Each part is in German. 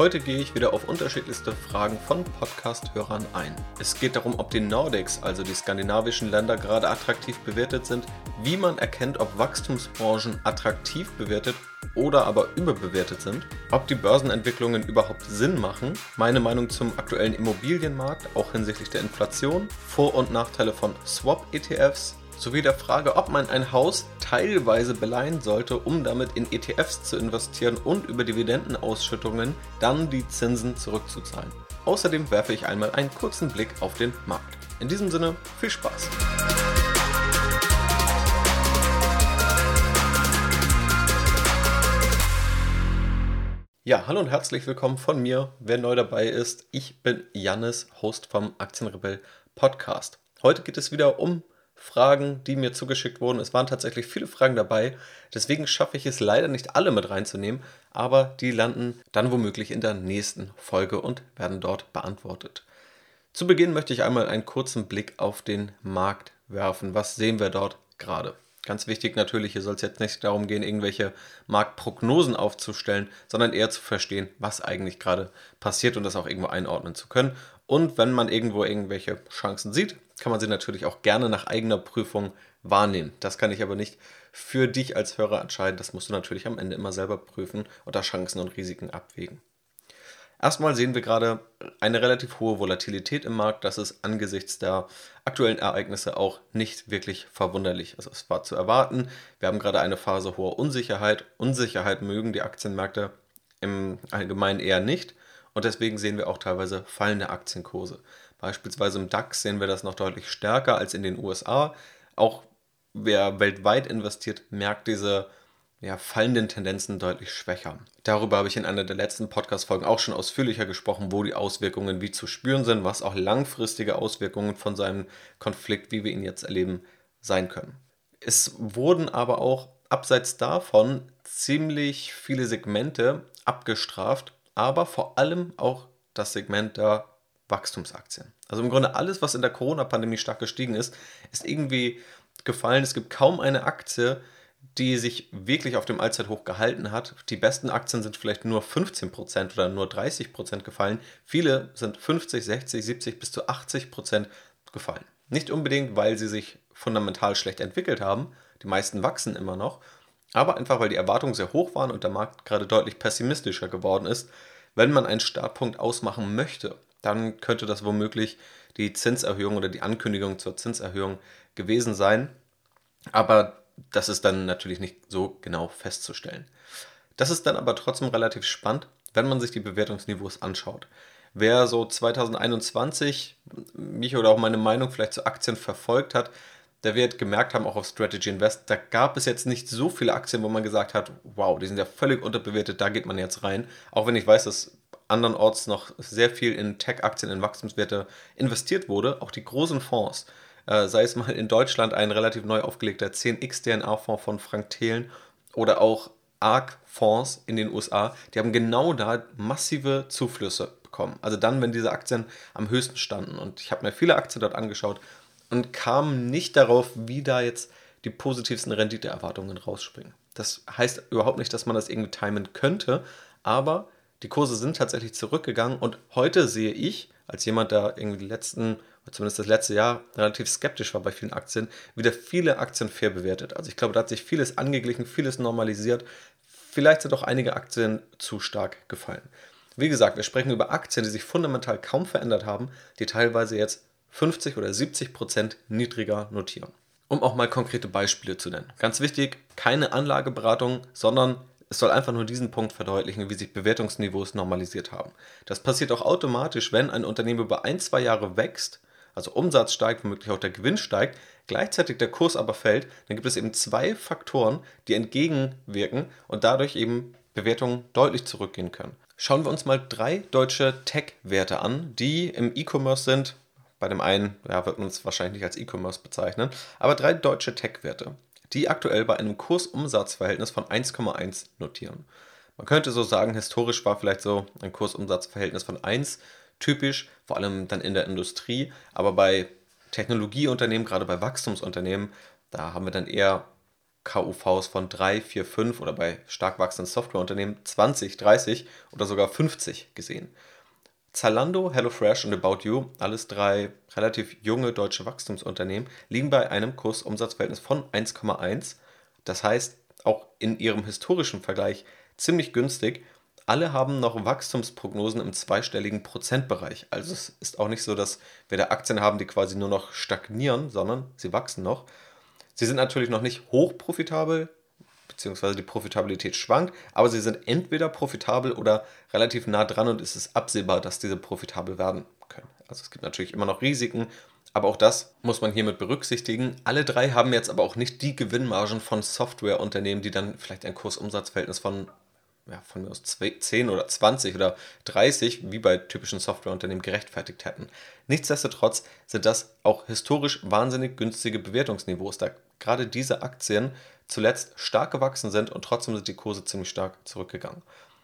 Heute gehe ich wieder auf unterschiedlichste Fragen von Podcast-Hörern ein. Es geht darum, ob die Nordics, also die skandinavischen Länder, gerade attraktiv bewertet sind, wie man erkennt, ob Wachstumsbranchen attraktiv bewertet oder aber überbewertet sind, ob die Börsenentwicklungen überhaupt Sinn machen, meine Meinung zum aktuellen Immobilienmarkt, auch hinsichtlich der Inflation, Vor- und Nachteile von Swap-ETFs, sowie der Frage, ob man ein Haus teilweise beleihen sollte, um damit in ETFs zu investieren und über Dividendenausschüttungen dann die Zinsen zurückzuzahlen. Außerdem werfe ich einmal einen kurzen Blick auf den Markt. In diesem Sinne, viel Spaß! Ja, hallo und herzlich willkommen von mir. Wer neu dabei ist, ich bin Jannis, Host vom Aktienrebell Podcast. Heute geht es wieder um Fragen, die mir zugeschickt wurden. Es waren tatsächlich viele Fragen dabei, deswegen schaffe ich es leider nicht alle mit reinzunehmen, aber die landen dann womöglich in der nächsten Folge und werden dort beantwortet. Zu Beginn möchte ich einmal einen kurzen Blick auf den Markt werfen. Was sehen wir dort gerade? Ganz wichtig natürlich, hier soll es jetzt nicht darum gehen, irgendwelche Marktprognosen aufzustellen, sondern eher zu verstehen, was eigentlich gerade passiert und das auch irgendwo einordnen zu können. Und wenn man irgendwo irgendwelche Chancen sieht, kann man sie natürlich auch gerne nach eigener Prüfung wahrnehmen. Das kann ich aber nicht für dich als Hörer entscheiden. Das musst du natürlich am Ende immer selber prüfen und da Chancen und Risiken abwägen. Erstmal sehen wir gerade eine relativ hohe Volatilität im Markt. Das ist angesichts der aktuellen Ereignisse auch nicht wirklich verwunderlich. Also es war zu erwarten. Wir haben gerade eine Phase hoher Unsicherheit. Unsicherheit mögen die Aktienmärkte im Allgemeinen eher nicht. Und deswegen sehen wir auch teilweise fallende Aktienkurse. Beispielsweise im DAX sehen wir das noch deutlich stärker als in den USA. Auch wer weltweit investiert, merkt diese ja, fallenden Tendenzen deutlich schwächer. Darüber habe ich in einer der letzten Podcast-Folgen auch schon ausführlicher gesprochen, wo die Auswirkungen wie zu spüren sind, was auch langfristige Auswirkungen von seinem Konflikt, wie wir ihn jetzt erleben, sein können. Es wurden aber auch abseits davon ziemlich viele Segmente abgestraft, aber vor allem auch das Segment der Wachstumsaktien. Also im Grunde alles, was in der Corona-Pandemie stark gestiegen ist, ist irgendwie gefallen. Es gibt kaum eine Aktie, die sich wirklich auf dem Allzeithoch gehalten hat. Die besten Aktien sind vielleicht nur 15% oder nur 30% gefallen. Viele sind 50, 60, 70 bis zu 80% gefallen. Nicht unbedingt, weil sie sich fundamental schlecht entwickelt haben. Die meisten wachsen immer noch. Aber einfach, weil die Erwartungen sehr hoch waren und der Markt gerade deutlich pessimistischer geworden ist. Wenn man einen Startpunkt ausmachen möchte, dann könnte das womöglich die Zinserhöhung oder die Ankündigung zur Zinserhöhung gewesen sein. Aber das ist dann natürlich nicht so genau festzustellen. Das ist dann aber trotzdem relativ spannend, wenn man sich die Bewertungsniveaus anschaut. Wer so 2021 mich oder auch meine Meinung vielleicht zu Aktien verfolgt hat, der wird gemerkt haben, auch auf Strategy Invest, da gab es jetzt nicht so viele Aktien, wo man gesagt hat, wow, die sind ja völlig unterbewertet, da geht man jetzt rein. Auch wenn ich weiß, dass andernorts noch sehr viel in Tech-Aktien, in Wachstumswerte investiert wurde, auch die großen Fonds, äh, sei es mal in Deutschland ein relativ neu aufgelegter 10x DNA-Fonds von Frank Thelen oder auch ARK-Fonds in den USA, die haben genau da massive Zuflüsse bekommen. Also dann, wenn diese Aktien am höchsten standen. Und ich habe mir viele Aktien dort angeschaut und kam nicht darauf, wie da jetzt die positivsten Renditeerwartungen rausspringen. Das heißt überhaupt nicht, dass man das irgendwie timen könnte, aber die Kurse sind tatsächlich zurückgegangen und heute sehe ich, als jemand, der irgendwie die letzten, zumindest das letzte Jahr, relativ skeptisch war bei vielen Aktien, wieder viele Aktien fair bewertet. Also ich glaube, da hat sich vieles angeglichen, vieles normalisiert. Vielleicht sind auch einige Aktien zu stark gefallen. Wie gesagt, wir sprechen über Aktien, die sich fundamental kaum verändert haben, die teilweise jetzt 50 oder 70 Prozent niedriger notieren. Um auch mal konkrete Beispiele zu nennen. Ganz wichtig, keine Anlageberatung, sondern es soll einfach nur diesen Punkt verdeutlichen, wie sich Bewertungsniveaus normalisiert haben. Das passiert auch automatisch, wenn ein Unternehmen über ein, zwei Jahre wächst, also Umsatz steigt, womöglich auch der Gewinn steigt, gleichzeitig der Kurs aber fällt, dann gibt es eben zwei Faktoren, die entgegenwirken und dadurch eben Bewertungen deutlich zurückgehen können. Schauen wir uns mal drei deutsche Tech-Werte an, die im E-Commerce sind. Bei dem einen ja, wird man es wahrscheinlich nicht als E-Commerce bezeichnen, aber drei deutsche Tech-Werte die aktuell bei einem Kursumsatzverhältnis von 1,1 notieren. Man könnte so sagen, historisch war vielleicht so ein Kursumsatzverhältnis von 1 typisch, vor allem dann in der Industrie, aber bei Technologieunternehmen, gerade bei Wachstumsunternehmen, da haben wir dann eher KUVs von 3, 4, 5 oder bei stark wachsenden Softwareunternehmen 20, 30 oder sogar 50 gesehen. Zalando, HelloFresh und About You, alles drei relativ junge deutsche Wachstumsunternehmen, liegen bei einem Kursumsatzverhältnis von 1,1. Das heißt, auch in ihrem historischen Vergleich ziemlich günstig. Alle haben noch Wachstumsprognosen im zweistelligen Prozentbereich. Also es ist auch nicht so, dass wir da Aktien haben, die quasi nur noch stagnieren, sondern sie wachsen noch. Sie sind natürlich noch nicht hochprofitabel, beziehungsweise die Profitabilität schwankt, aber sie sind entweder profitabel oder relativ nah dran und es ist absehbar, dass diese profitabel werden können. Also es gibt natürlich immer noch Risiken, aber auch das muss man hiermit berücksichtigen. Alle drei haben jetzt aber auch nicht die Gewinnmargen von Softwareunternehmen, die dann vielleicht ein Kursumsatzverhältnis von ja, von mir aus 10 oder 20 oder 30, wie bei typischen Softwareunternehmen, gerechtfertigt hätten. Nichtsdestotrotz sind das auch historisch wahnsinnig günstige Bewertungsniveaus, da gerade diese Aktien zuletzt stark gewachsen sind und trotzdem sind die Kurse ziemlich stark zurückgegangen.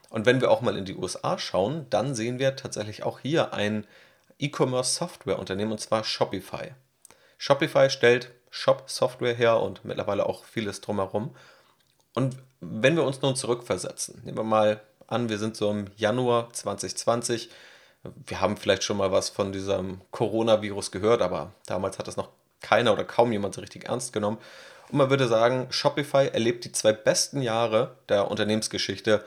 Und wenn wir auch mal in die USA schauen, dann sehen wir tatsächlich auch hier ein E-Commerce-Software-Unternehmen und zwar Shopify. Shopify stellt Shop-Software her und mittlerweile auch vieles drumherum. Und wenn wir uns nun zurückversetzen, nehmen wir mal an, wir sind so im Januar 2020, wir haben vielleicht schon mal was von diesem Coronavirus gehört, aber damals hat das noch keiner oder kaum jemand so richtig ernst genommen. Und man würde sagen, Shopify erlebt die zwei besten Jahre der Unternehmensgeschichte.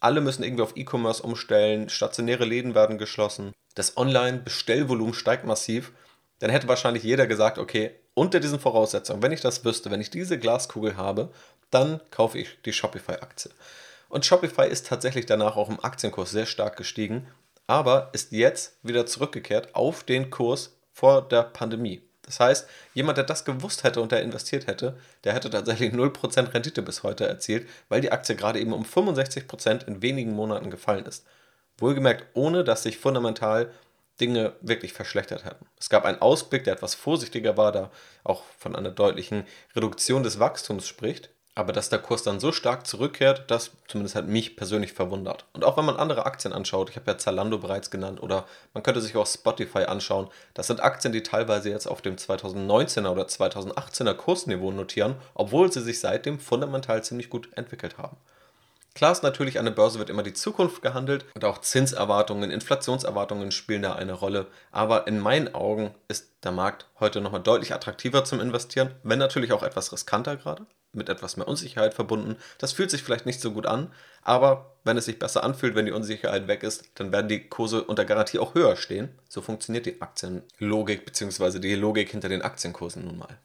Alle müssen irgendwie auf E-Commerce umstellen, stationäre Läden werden geschlossen, das Online-Bestellvolumen steigt massiv. Dann hätte wahrscheinlich jeder gesagt, okay, unter diesen Voraussetzungen, wenn ich das wüsste, wenn ich diese Glaskugel habe, dann kaufe ich die Shopify-Aktie. Und Shopify ist tatsächlich danach auch im Aktienkurs sehr stark gestiegen, aber ist jetzt wieder zurückgekehrt auf den Kurs vor der Pandemie. Das heißt, jemand, der das gewusst hätte und der investiert hätte, der hätte tatsächlich 0% Rendite bis heute erzielt, weil die Aktie gerade eben um 65% in wenigen Monaten gefallen ist. Wohlgemerkt, ohne dass sich fundamental Dinge wirklich verschlechtert hätten. Es gab einen Ausblick, der etwas vorsichtiger war, da auch von einer deutlichen Reduktion des Wachstums spricht. Aber dass der Kurs dann so stark zurückkehrt, das zumindest hat mich persönlich verwundert. Und auch wenn man andere Aktien anschaut, ich habe ja Zalando bereits genannt, oder man könnte sich auch Spotify anschauen, das sind Aktien, die teilweise jetzt auf dem 2019er oder 2018er Kursniveau notieren, obwohl sie sich seitdem fundamental ziemlich gut entwickelt haben. Klar ist natürlich, an der Börse wird immer die Zukunft gehandelt und auch Zinserwartungen, Inflationserwartungen spielen da eine Rolle. Aber in meinen Augen ist der Markt heute nochmal deutlich attraktiver zum Investieren, wenn natürlich auch etwas riskanter gerade, mit etwas mehr Unsicherheit verbunden. Das fühlt sich vielleicht nicht so gut an, aber wenn es sich besser anfühlt, wenn die Unsicherheit weg ist, dann werden die Kurse unter Garantie auch höher stehen. So funktioniert die Aktienlogik bzw. die Logik hinter den Aktienkursen nun mal.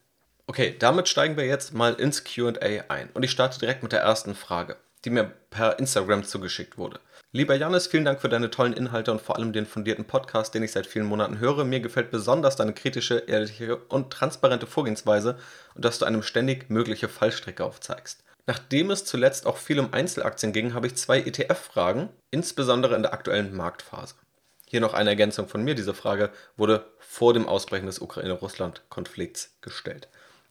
Okay, damit steigen wir jetzt mal ins QA ein und ich starte direkt mit der ersten Frage die mir per Instagram zugeschickt wurde. Lieber Janis, vielen Dank für deine tollen Inhalte und vor allem den fundierten Podcast, den ich seit vielen Monaten höre. Mir gefällt besonders deine kritische, ehrliche und transparente Vorgehensweise und dass du einem ständig mögliche Fallstrecke aufzeigst. Nachdem es zuletzt auch viel um Einzelaktien ging, habe ich zwei ETF-Fragen, insbesondere in der aktuellen Marktphase. Hier noch eine Ergänzung von mir. Diese Frage wurde vor dem Ausbrechen des Ukraine-Russland-Konflikts gestellt.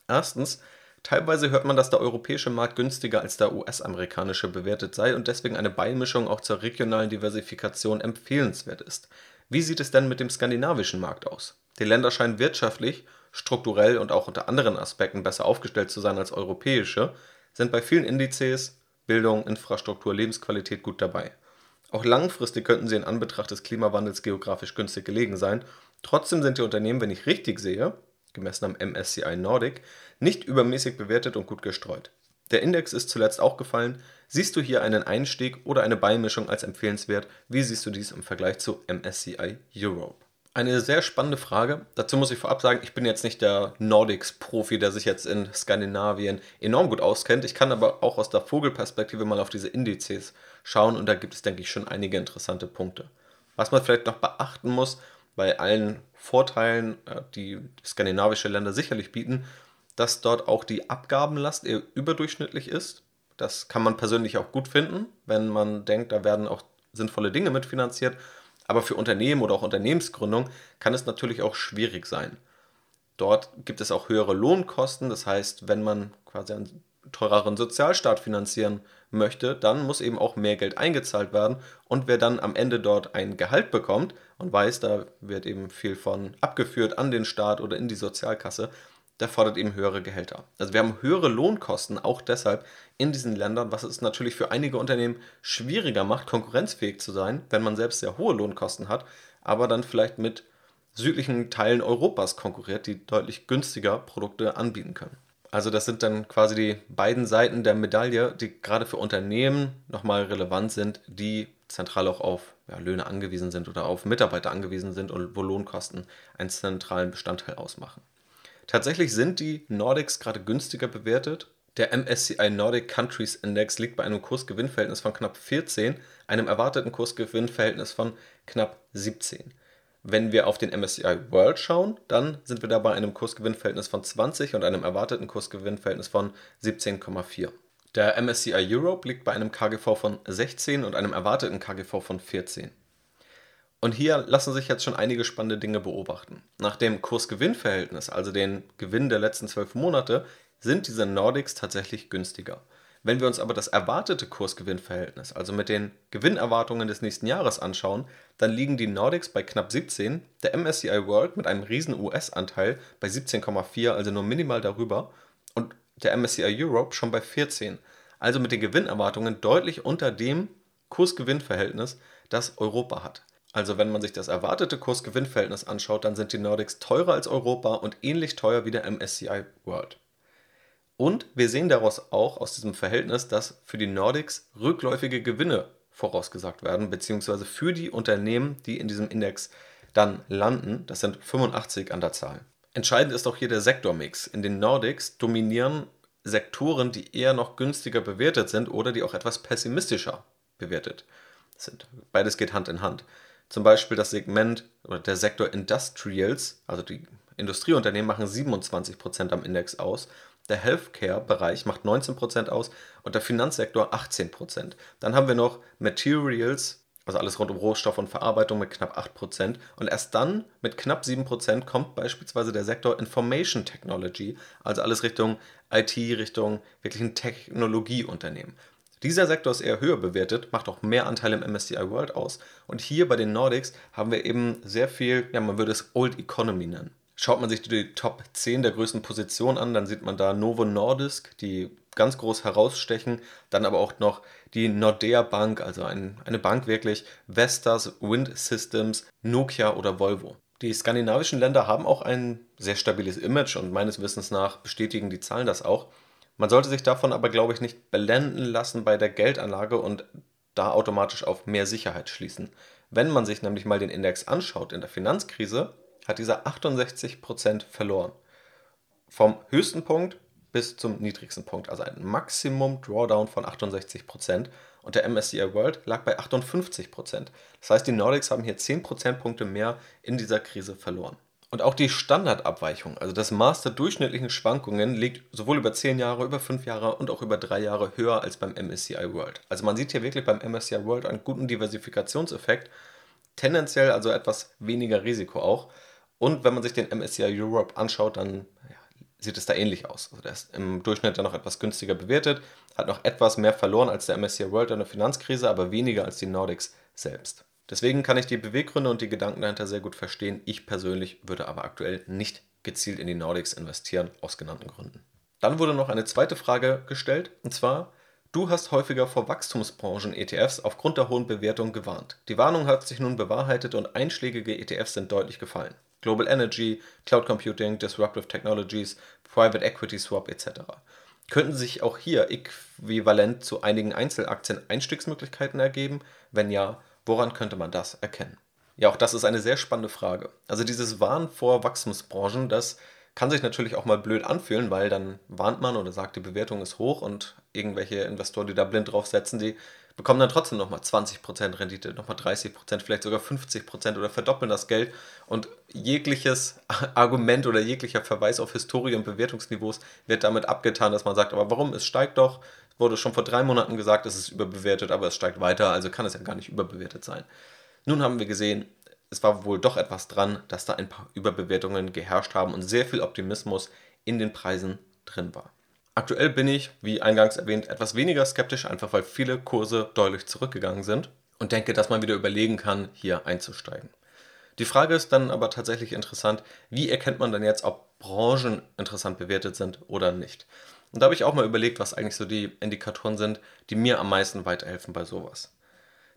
Erstens, Teilweise hört man, dass der europäische Markt günstiger als der US-amerikanische bewertet sei und deswegen eine Beimischung auch zur regionalen Diversifikation empfehlenswert ist. Wie sieht es denn mit dem skandinavischen Markt aus? Die Länder scheinen wirtschaftlich, strukturell und auch unter anderen Aspekten besser aufgestellt zu sein als europäische, sind bei vielen Indizes Bildung, Infrastruktur, Lebensqualität gut dabei. Auch langfristig könnten sie in Anbetracht des Klimawandels geografisch günstig gelegen sein. Trotzdem sind die Unternehmen, wenn ich richtig sehe, gemessen am MSCI Nordic, nicht übermäßig bewertet und gut gestreut. Der Index ist zuletzt auch gefallen. Siehst du hier einen Einstieg oder eine Beimischung als empfehlenswert? Wie siehst du dies im Vergleich zu MSCI Europe? Eine sehr spannende Frage. Dazu muss ich vorab sagen, ich bin jetzt nicht der Nordics-Profi, der sich jetzt in Skandinavien enorm gut auskennt. Ich kann aber auch aus der Vogelperspektive mal auf diese Indizes schauen und da gibt es, denke ich, schon einige interessante Punkte. Was man vielleicht noch beachten muss, bei allen Vorteilen, äh, die skandinavische Länder sicherlich bieten, dass dort auch die Abgabenlast eher überdurchschnittlich ist. Das kann man persönlich auch gut finden, wenn man denkt, da werden auch sinnvolle Dinge mitfinanziert. Aber für Unternehmen oder auch Unternehmensgründung kann es natürlich auch schwierig sein. Dort gibt es auch höhere Lohnkosten. Das heißt, wenn man quasi einen teureren Sozialstaat finanzieren möchte, dann muss eben auch mehr Geld eingezahlt werden. Und wer dann am Ende dort ein Gehalt bekommt und weiß, da wird eben viel von abgeführt an den Staat oder in die Sozialkasse, der fordert eben höhere Gehälter. Also wir haben höhere Lohnkosten, auch deshalb in diesen Ländern, was es natürlich für einige Unternehmen schwieriger macht, konkurrenzfähig zu sein, wenn man selbst sehr hohe Lohnkosten hat, aber dann vielleicht mit südlichen Teilen Europas konkurriert, die deutlich günstiger Produkte anbieten können. Also das sind dann quasi die beiden Seiten der Medaille, die gerade für Unternehmen nochmal relevant sind, die zentral auch auf ja, Löhne angewiesen sind oder auf Mitarbeiter angewiesen sind und wo Lohnkosten einen zentralen Bestandteil ausmachen. Tatsächlich sind die Nordics gerade günstiger bewertet. Der MSCI Nordic Countries Index liegt bei einem Kursgewinnverhältnis von knapp 14, einem erwarteten Kursgewinnverhältnis von knapp 17. Wenn wir auf den MSCI World schauen, dann sind wir da bei einem Kursgewinnverhältnis von 20 und einem erwarteten Kursgewinnverhältnis von 17,4. Der MSCI Europe liegt bei einem KGV von 16 und einem erwarteten KGV von 14. Und hier lassen sich jetzt schon einige spannende Dinge beobachten. Nach dem Kursgewinnverhältnis, also den Gewinn der letzten zwölf Monate, sind diese Nordics tatsächlich günstiger. Wenn wir uns aber das erwartete Kursgewinnverhältnis, also mit den Gewinnerwartungen des nächsten Jahres anschauen, dann liegen die Nordics bei knapp 17, der MSCI World mit einem riesen US-Anteil bei 17,4, also nur minimal darüber, und der MSCI Europe schon bei 14, also mit den Gewinnerwartungen deutlich unter dem Kursgewinnverhältnis, das Europa hat. Also wenn man sich das erwartete Kursgewinnverhältnis anschaut, dann sind die Nordics teurer als Europa und ähnlich teuer wie der MSCI World. Und wir sehen daraus auch aus diesem Verhältnis, dass für die Nordics rückläufige Gewinne vorausgesagt werden, beziehungsweise für die Unternehmen, die in diesem Index dann landen. Das sind 85 an der Zahl. Entscheidend ist auch hier der Sektormix. In den Nordics dominieren Sektoren, die eher noch günstiger bewertet sind oder die auch etwas pessimistischer bewertet sind. Beides geht Hand in Hand. Zum Beispiel das Segment oder der Sektor Industrials, also die Industrieunternehmen machen 27% am Index aus der Healthcare-Bereich macht 19% aus und der Finanzsektor 18%. Dann haben wir noch Materials, also alles rund um Rohstoff und Verarbeitung mit knapp 8%. Und erst dann mit knapp 7% kommt beispielsweise der Sektor Information Technology, also alles Richtung IT, Richtung wirklich ein Technologieunternehmen. Dieser Sektor ist eher höher bewertet, macht auch mehr Anteil im MSCI World aus. Und hier bei den Nordics haben wir eben sehr viel, ja, man würde es Old Economy nennen. Schaut man sich die Top 10 der größten Positionen an, dann sieht man da Novo Nordisk, die ganz groß herausstechen. Dann aber auch noch die Nordea Bank, also ein, eine Bank wirklich, Vestas, Wind Systems, Nokia oder Volvo. Die skandinavischen Länder haben auch ein sehr stabiles Image und meines Wissens nach bestätigen die Zahlen das auch. Man sollte sich davon aber, glaube ich, nicht blenden lassen bei der Geldanlage und da automatisch auf mehr Sicherheit schließen. Wenn man sich nämlich mal den Index anschaut in der Finanzkrise, hat dieser 68% verloren. Vom höchsten Punkt bis zum niedrigsten Punkt, also ein Maximum Drawdown von 68%. Und der MSCI World lag bei 58%. Das heißt, die Nordics haben hier 10 Prozentpunkte mehr in dieser Krise verloren. Und auch die Standardabweichung, also das Maß der durchschnittlichen Schwankungen, liegt sowohl über 10 Jahre, über 5 Jahre und auch über 3 Jahre höher als beim MSCI World. Also man sieht hier wirklich beim MSCI World einen guten Diversifikationseffekt, tendenziell also etwas weniger Risiko auch. Und wenn man sich den MSCI Europe anschaut, dann ja, sieht es da ähnlich aus. Also der ist im Durchschnitt dann noch etwas günstiger bewertet, hat noch etwas mehr verloren als der MSCI World in der Finanzkrise, aber weniger als die Nordics selbst. Deswegen kann ich die Beweggründe und die Gedanken dahinter sehr gut verstehen. Ich persönlich würde aber aktuell nicht gezielt in die Nordics investieren, aus genannten Gründen. Dann wurde noch eine zweite Frage gestellt, und zwar, du hast häufiger vor Wachstumsbranchen-ETFs aufgrund der hohen Bewertung gewarnt. Die Warnung hat sich nun bewahrheitet und einschlägige ETFs sind deutlich gefallen. Global Energy, Cloud Computing, Disruptive Technologies, Private Equity Swap etc. Könnten sich auch hier äquivalent zu einigen Einzelaktien Einstiegsmöglichkeiten ergeben? Wenn ja, woran könnte man das erkennen? Ja, auch das ist eine sehr spannende Frage. Also dieses Warnen vor Wachstumsbranchen, das kann sich natürlich auch mal blöd anfühlen, weil dann warnt man oder sagt, die Bewertung ist hoch und irgendwelche Investoren, die da blind drauf setzen, die bekommen dann trotzdem nochmal 20% Rendite, nochmal 30%, vielleicht sogar 50% oder verdoppeln das Geld. Und jegliches Argument oder jeglicher Verweis auf Historie und Bewertungsniveaus wird damit abgetan, dass man sagt, aber warum? Es steigt doch. Es wurde schon vor drei Monaten gesagt, es ist überbewertet, aber es steigt weiter, also kann es ja gar nicht überbewertet sein. Nun haben wir gesehen, es war wohl doch etwas dran, dass da ein paar Überbewertungen geherrscht haben und sehr viel Optimismus in den Preisen drin war. Aktuell bin ich, wie eingangs erwähnt, etwas weniger skeptisch, einfach weil viele Kurse deutlich zurückgegangen sind und denke, dass man wieder überlegen kann, hier einzusteigen. Die Frage ist dann aber tatsächlich interessant, wie erkennt man denn jetzt, ob Branchen interessant bewertet sind oder nicht? Und da habe ich auch mal überlegt, was eigentlich so die Indikatoren sind, die mir am meisten weiterhelfen bei sowas.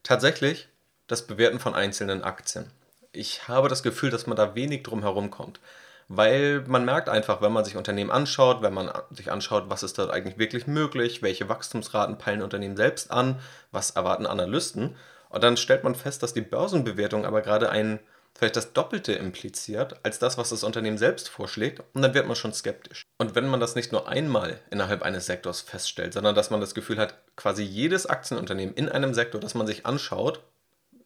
Tatsächlich das Bewerten von einzelnen Aktien. Ich habe das Gefühl, dass man da wenig drum herum kommt. Weil man merkt einfach, wenn man sich Unternehmen anschaut, wenn man sich anschaut, was ist dort eigentlich wirklich möglich, welche Wachstumsraten peilen Unternehmen selbst an, was erwarten Analysten. Und dann stellt man fest, dass die Börsenbewertung aber gerade ein vielleicht das Doppelte impliziert als das, was das Unternehmen selbst vorschlägt, und dann wird man schon skeptisch. Und wenn man das nicht nur einmal innerhalb eines Sektors feststellt, sondern dass man das Gefühl hat, quasi jedes Aktienunternehmen in einem Sektor, das man sich anschaut,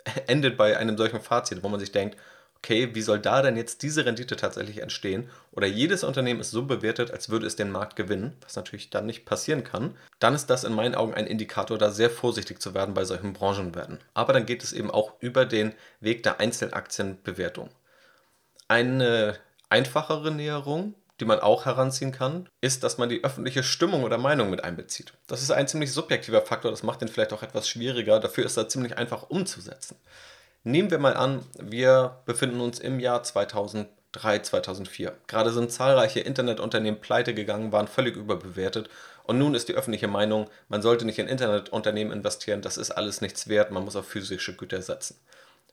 endet bei einem solchen Fazit, wo man sich denkt, okay, wie soll da denn jetzt diese Rendite tatsächlich entstehen? Oder jedes Unternehmen ist so bewertet, als würde es den Markt gewinnen, was natürlich dann nicht passieren kann. Dann ist das in meinen Augen ein Indikator, da sehr vorsichtig zu werden bei solchen Branchenwerten. Aber dann geht es eben auch über den Weg der Einzelaktienbewertung. Eine einfachere Näherung, die man auch heranziehen kann, ist, dass man die öffentliche Stimmung oder Meinung mit einbezieht. Das ist ein ziemlich subjektiver Faktor, das macht den vielleicht auch etwas schwieriger, dafür ist er ziemlich einfach umzusetzen. Nehmen wir mal an, wir befinden uns im Jahr 2003, 2004. Gerade sind zahlreiche Internetunternehmen pleite gegangen, waren völlig überbewertet und nun ist die öffentliche Meinung, man sollte nicht in Internetunternehmen investieren, das ist alles nichts wert, man muss auf physische Güter setzen.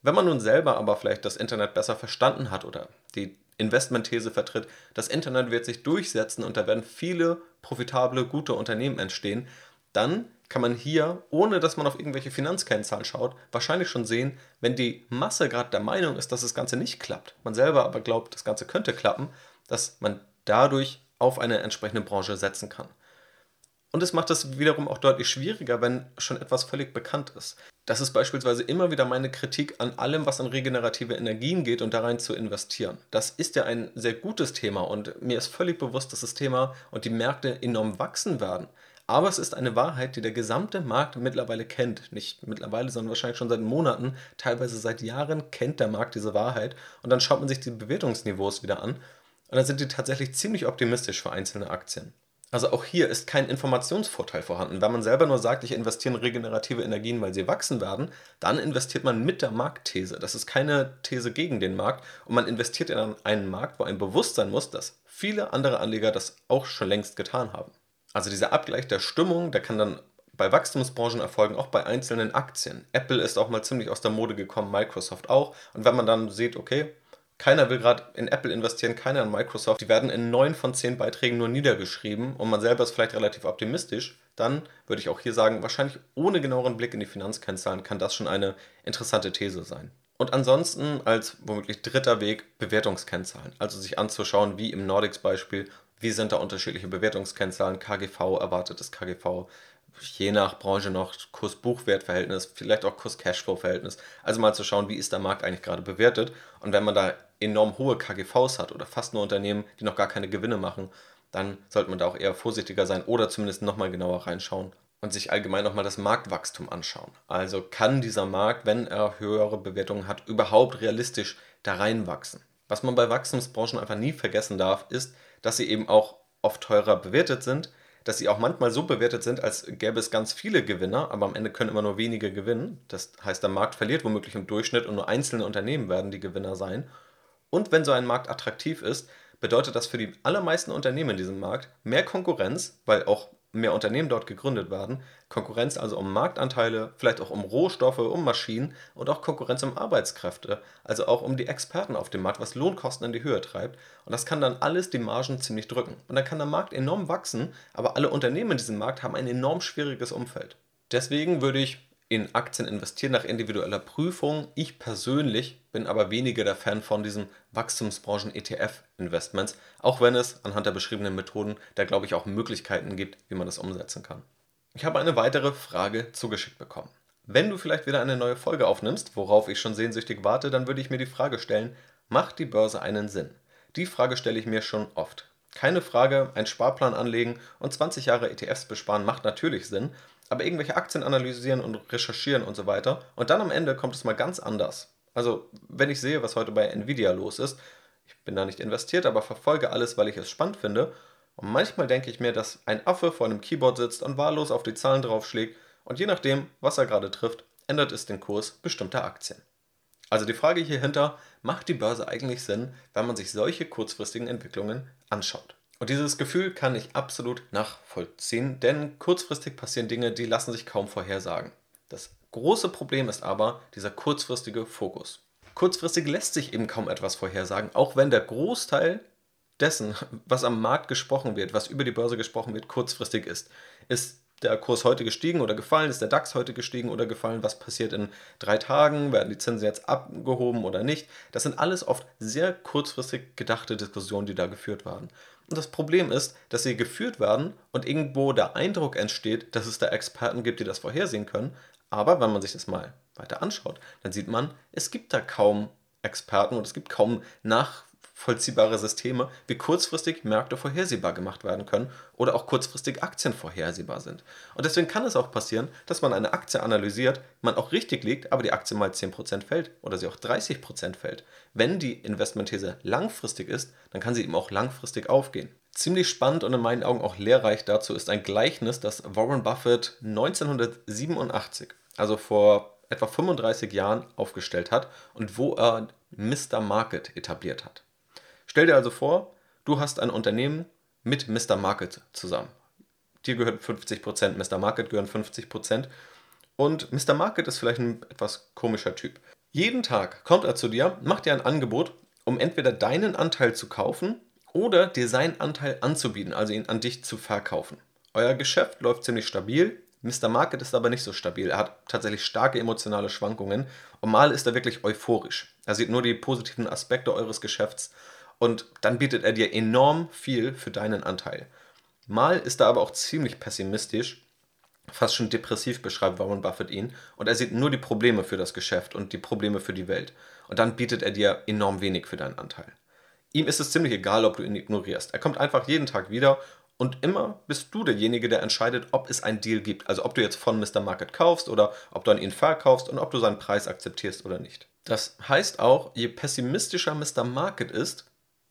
Wenn man nun selber aber vielleicht das Internet besser verstanden hat oder die Investmentthese vertritt, das Internet wird sich durchsetzen und da werden viele profitable, gute Unternehmen entstehen, dann kann man hier, ohne dass man auf irgendwelche Finanzkennzahlen schaut, wahrscheinlich schon sehen, wenn die Masse gerade der Meinung ist, dass das Ganze nicht klappt, man selber aber glaubt, das Ganze könnte klappen, dass man dadurch auf eine entsprechende Branche setzen kann. Und es macht es wiederum auch deutlich schwieriger, wenn schon etwas völlig bekannt ist. Das ist beispielsweise immer wieder meine Kritik an allem, was an regenerative Energien geht und da rein zu investieren. Das ist ja ein sehr gutes Thema und mir ist völlig bewusst, dass das Thema und die Märkte enorm wachsen werden. Aber es ist eine Wahrheit, die der gesamte Markt mittlerweile kennt. Nicht mittlerweile, sondern wahrscheinlich schon seit Monaten, teilweise seit Jahren kennt der Markt diese Wahrheit. Und dann schaut man sich die Bewertungsniveaus wieder an. Und dann sind die tatsächlich ziemlich optimistisch für einzelne Aktien. Also auch hier ist kein Informationsvorteil vorhanden. Wenn man selber nur sagt, ich investiere in regenerative Energien, weil sie wachsen werden, dann investiert man mit der Marktthese. Das ist keine These gegen den Markt und man investiert in einen Markt, wo ein Bewusstsein muss, dass viele andere Anleger das auch schon längst getan haben. Also dieser Abgleich der Stimmung, der kann dann bei Wachstumsbranchen erfolgen, auch bei einzelnen Aktien. Apple ist auch mal ziemlich aus der Mode gekommen, Microsoft auch. Und wenn man dann sieht, okay, keiner will gerade in Apple investieren, keiner in Microsoft, die werden in neun von zehn Beiträgen nur niedergeschrieben und man selber ist vielleicht relativ optimistisch, dann würde ich auch hier sagen, wahrscheinlich ohne genaueren Blick in die Finanzkennzahlen kann das schon eine interessante These sein. Und ansonsten als womöglich dritter Weg Bewertungskennzahlen, also sich anzuschauen, wie im Nordics-Beispiel, wie sind da unterschiedliche Bewertungskennzahlen, KGV, erwartetes KGV, je nach Branche noch Kurs-Buchwert-Verhältnis, vielleicht auch Kurs-Cashflow-Verhältnis. Also mal zu schauen, wie ist der Markt eigentlich gerade bewertet. Und wenn man da enorm hohe KGVs hat oder fast nur Unternehmen, die noch gar keine Gewinne machen, dann sollte man da auch eher vorsichtiger sein oder zumindest nochmal genauer reinschauen und sich allgemein nochmal das Marktwachstum anschauen. Also kann dieser Markt, wenn er höhere Bewertungen hat, überhaupt realistisch da reinwachsen? Was man bei Wachstumsbranchen einfach nie vergessen darf, ist, dass sie eben auch oft teurer bewertet sind, dass sie auch manchmal so bewertet sind, als gäbe es ganz viele Gewinner, aber am Ende können immer nur wenige gewinnen. Das heißt, der Markt verliert womöglich im Durchschnitt und nur einzelne Unternehmen werden die Gewinner sein. Und wenn so ein Markt attraktiv ist, bedeutet das für die allermeisten Unternehmen in diesem Markt mehr Konkurrenz, weil auch mehr Unternehmen dort gegründet werden, Konkurrenz also um Marktanteile, vielleicht auch um Rohstoffe, um Maschinen und auch Konkurrenz um Arbeitskräfte, also auch um die Experten auf dem Markt, was Lohnkosten in die Höhe treibt. Und das kann dann alles die Margen ziemlich drücken. Und dann kann der Markt enorm wachsen, aber alle Unternehmen in diesem Markt haben ein enorm schwieriges Umfeld. Deswegen würde ich in Aktien investieren nach individueller Prüfung. Ich persönlich bin aber weniger der Fan von diesen Wachstumsbranchen-ETF-Investments, auch wenn es anhand der beschriebenen Methoden da glaube ich auch Möglichkeiten gibt, wie man das umsetzen kann. Ich habe eine weitere Frage zugeschickt bekommen. Wenn du vielleicht wieder eine neue Folge aufnimmst, worauf ich schon sehnsüchtig warte, dann würde ich mir die Frage stellen, macht die Börse einen Sinn? Die Frage stelle ich mir schon oft. Keine Frage, ein Sparplan anlegen und 20 Jahre ETFs besparen macht natürlich Sinn, aber irgendwelche Aktien analysieren und recherchieren und so weiter. Und dann am Ende kommt es mal ganz anders. Also, wenn ich sehe, was heute bei Nvidia los ist, ich bin da nicht investiert, aber verfolge alles, weil ich es spannend finde. Und manchmal denke ich mir, dass ein Affe vor einem Keyboard sitzt und wahllos auf die Zahlen draufschlägt und je nachdem, was er gerade trifft, ändert es den Kurs bestimmter Aktien. Also die Frage hierhinter, macht die Börse eigentlich Sinn, wenn man sich solche kurzfristigen Entwicklungen anschaut? Und dieses Gefühl kann ich absolut nachvollziehen, denn kurzfristig passieren Dinge, die lassen sich kaum vorhersagen. Das große Problem ist aber dieser kurzfristige Fokus. Kurzfristig lässt sich eben kaum etwas vorhersagen, auch wenn der Großteil dessen, was am Markt gesprochen wird, was über die Börse gesprochen wird, kurzfristig ist. Ist der Kurs heute gestiegen oder gefallen? Ist der DAX heute gestiegen oder gefallen? Was passiert in drei Tagen? Werden die Zinsen jetzt abgehoben oder nicht? Das sind alles oft sehr kurzfristig gedachte Diskussionen, die da geführt werden. Und das Problem ist, dass sie geführt werden und irgendwo der Eindruck entsteht, dass es da Experten gibt, die das vorhersehen können. Aber wenn man sich das mal weiter anschaut, dann sieht man, es gibt da kaum Experten und es gibt kaum nach nachvollziehbare Systeme, wie kurzfristig Märkte vorhersehbar gemacht werden können oder auch kurzfristig Aktien vorhersehbar sind. Und deswegen kann es auch passieren, dass man eine Aktie analysiert, man auch richtig liegt, aber die Aktie mal 10% fällt oder sie auch 30% fällt. Wenn die Investmentthese langfristig ist, dann kann sie eben auch langfristig aufgehen. Ziemlich spannend und in meinen Augen auch lehrreich dazu ist ein Gleichnis, das Warren Buffett 1987, also vor etwa 35 Jahren aufgestellt hat und wo er Mr. Market etabliert hat. Stell dir also vor, du hast ein Unternehmen mit Mr. Market zusammen. Dir gehört 50%, Mr. Market gehören 50%. Und Mr. Market ist vielleicht ein etwas komischer Typ. Jeden Tag kommt er zu dir, macht dir ein Angebot, um entweder deinen Anteil zu kaufen oder dir seinen Anteil anzubieten, also ihn an dich zu verkaufen. Euer Geschäft läuft ziemlich stabil, Mr. Market ist aber nicht so stabil. Er hat tatsächlich starke emotionale Schwankungen und mal ist er wirklich euphorisch. Er sieht nur die positiven Aspekte eures Geschäfts und dann bietet er dir enorm viel für deinen Anteil. Mal ist er aber auch ziemlich pessimistisch, fast schon depressiv beschreibt Warren Buffett ihn und er sieht nur die Probleme für das Geschäft und die Probleme für die Welt. Und dann bietet er dir enorm wenig für deinen Anteil. Ihm ist es ziemlich egal, ob du ihn ignorierst. Er kommt einfach jeden Tag wieder und immer bist du derjenige, der entscheidet, ob es einen Deal gibt. Also ob du jetzt von Mr. Market kaufst oder ob du an ihn verkaufst und ob du seinen Preis akzeptierst oder nicht. Das heißt auch, je pessimistischer Mr. Market ist,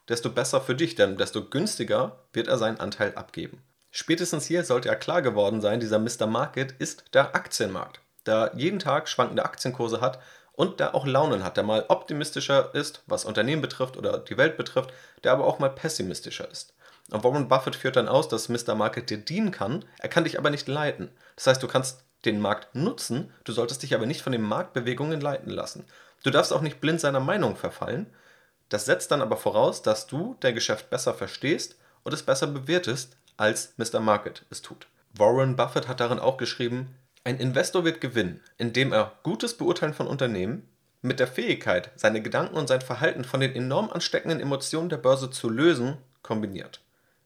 desto besser für dich, denn desto günstiger wird er seinen Anteil abgeben. Spätestens hier sollte ja klar geworden sein, dieser Mr. Market ist der Aktienmarkt, der jeden Tag schwankende Aktienkurse hat und der auch Launen hat, der mal optimistischer ist, was Unternehmen betrifft oder die Welt betrifft, der aber auch mal pessimistischer ist. Und Warren Buffett führt dann aus, dass Mr. Market dir dienen kann, er kann dich aber nicht leiten. Das heißt, du kannst den Markt nutzen, du solltest dich aber nicht von den Marktbewegungen leiten lassen. Du darfst auch nicht blind seiner Meinung verfallen, das setzt dann aber voraus, dass du dein Geschäft besser verstehst und es besser bewertest, als Mr. Market es tut. Warren Buffett hat darin auch geschrieben, ein Investor wird gewinnen, indem er gutes Beurteilen von Unternehmen mit der Fähigkeit, seine Gedanken und sein Verhalten von den enorm ansteckenden Emotionen der Börse zu lösen, kombiniert.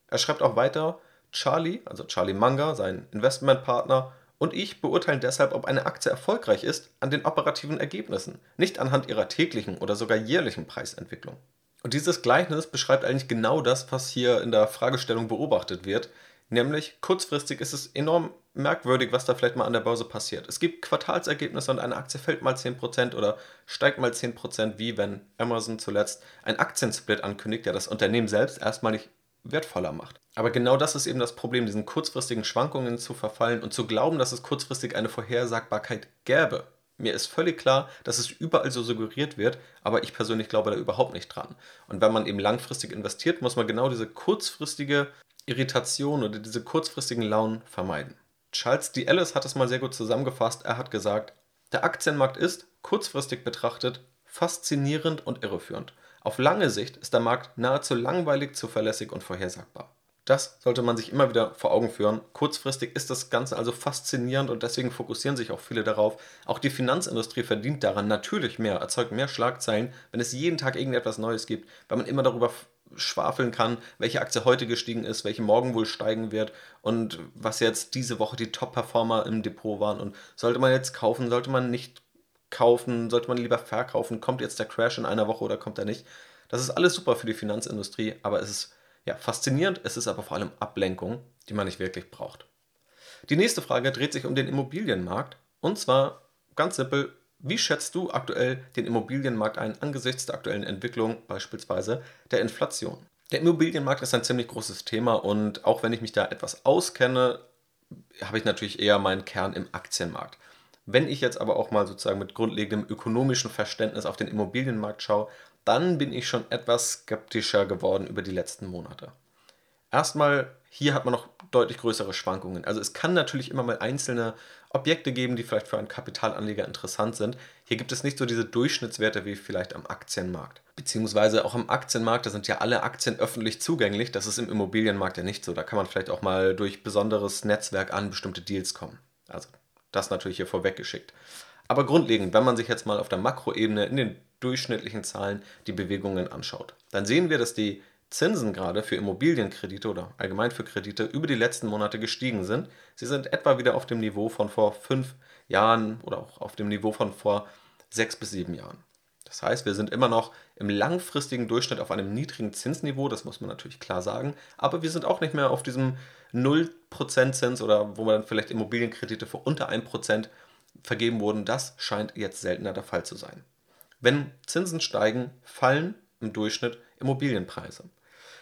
Er schreibt auch weiter, Charlie, also Charlie Munger, sein Investmentpartner, und ich beurteilen deshalb, ob eine Aktie erfolgreich ist, an den operativen Ergebnissen, nicht anhand ihrer täglichen oder sogar jährlichen Preisentwicklung. Und dieses Gleichnis beschreibt eigentlich genau das, was hier in der Fragestellung beobachtet wird, nämlich kurzfristig ist es enorm merkwürdig, was da vielleicht mal an der Börse passiert. Es gibt Quartalsergebnisse und eine Aktie fällt mal 10% oder steigt mal 10%, wie wenn Amazon zuletzt ein Aktiensplit ankündigt, der das Unternehmen selbst erstmal nicht wertvoller macht. Aber genau das ist eben das Problem, diesen kurzfristigen Schwankungen zu verfallen und zu glauben, dass es kurzfristig eine Vorhersagbarkeit gäbe. Mir ist völlig klar, dass es überall so suggeriert wird, aber ich persönlich glaube da überhaupt nicht dran. Und wenn man eben langfristig investiert, muss man genau diese kurzfristige Irritation oder diese kurzfristigen Launen vermeiden. Charles D. Ellis hat es mal sehr gut zusammengefasst. Er hat gesagt, der Aktienmarkt ist, kurzfristig betrachtet, faszinierend und irreführend. Auf lange Sicht ist der Markt nahezu langweilig, zuverlässig und vorhersagbar. Das sollte man sich immer wieder vor Augen führen. Kurzfristig ist das Ganze also faszinierend und deswegen fokussieren sich auch viele darauf. Auch die Finanzindustrie verdient daran natürlich mehr, erzeugt mehr Schlagzeilen, wenn es jeden Tag irgendetwas Neues gibt, weil man immer darüber schwafeln kann, welche Aktie heute gestiegen ist, welche morgen wohl steigen wird und was jetzt diese Woche die Top-Performer im Depot waren. Und sollte man jetzt kaufen, sollte man nicht kaufen, sollte man lieber verkaufen, kommt jetzt der Crash in einer Woche oder kommt er nicht. Das ist alles super für die Finanzindustrie, aber es ist ja faszinierend, es ist aber vor allem Ablenkung, die man nicht wirklich braucht. Die nächste Frage dreht sich um den Immobilienmarkt und zwar ganz simpel, wie schätzt du aktuell den Immobilienmarkt ein angesichts der aktuellen Entwicklung, beispielsweise der Inflation? Der Immobilienmarkt ist ein ziemlich großes Thema und auch wenn ich mich da etwas auskenne, habe ich natürlich eher meinen Kern im Aktienmarkt. Wenn ich jetzt aber auch mal sozusagen mit grundlegendem ökonomischen Verständnis auf den Immobilienmarkt schaue, dann bin ich schon etwas skeptischer geworden über die letzten Monate. Erstmal, hier hat man noch deutlich größere Schwankungen. Also es kann natürlich immer mal einzelne Objekte geben, die vielleicht für einen Kapitalanleger interessant sind. Hier gibt es nicht so diese Durchschnittswerte wie vielleicht am Aktienmarkt. Beziehungsweise auch am Aktienmarkt, da sind ja alle Aktien öffentlich zugänglich. Das ist im Immobilienmarkt ja nicht so. Da kann man vielleicht auch mal durch besonderes Netzwerk an bestimmte Deals kommen. Also das natürlich hier vorweggeschickt. Aber grundlegend, wenn man sich jetzt mal auf der Makroebene in den durchschnittlichen Zahlen die Bewegungen anschaut, dann sehen wir, dass die Zinsen gerade für Immobilienkredite oder allgemein für Kredite über die letzten Monate gestiegen sind. Sie sind etwa wieder auf dem Niveau von vor fünf Jahren oder auch auf dem Niveau von vor sechs bis sieben Jahren. Das heißt, wir sind immer noch im langfristigen Durchschnitt auf einem niedrigen Zinsniveau, das muss man natürlich klar sagen, aber wir sind auch nicht mehr auf diesem 0% Zins oder wo man dann vielleicht Immobilienkredite für unter 1% vergeben wurden. Das scheint jetzt seltener der Fall zu sein. Wenn Zinsen steigen, fallen im Durchschnitt Immobilienpreise.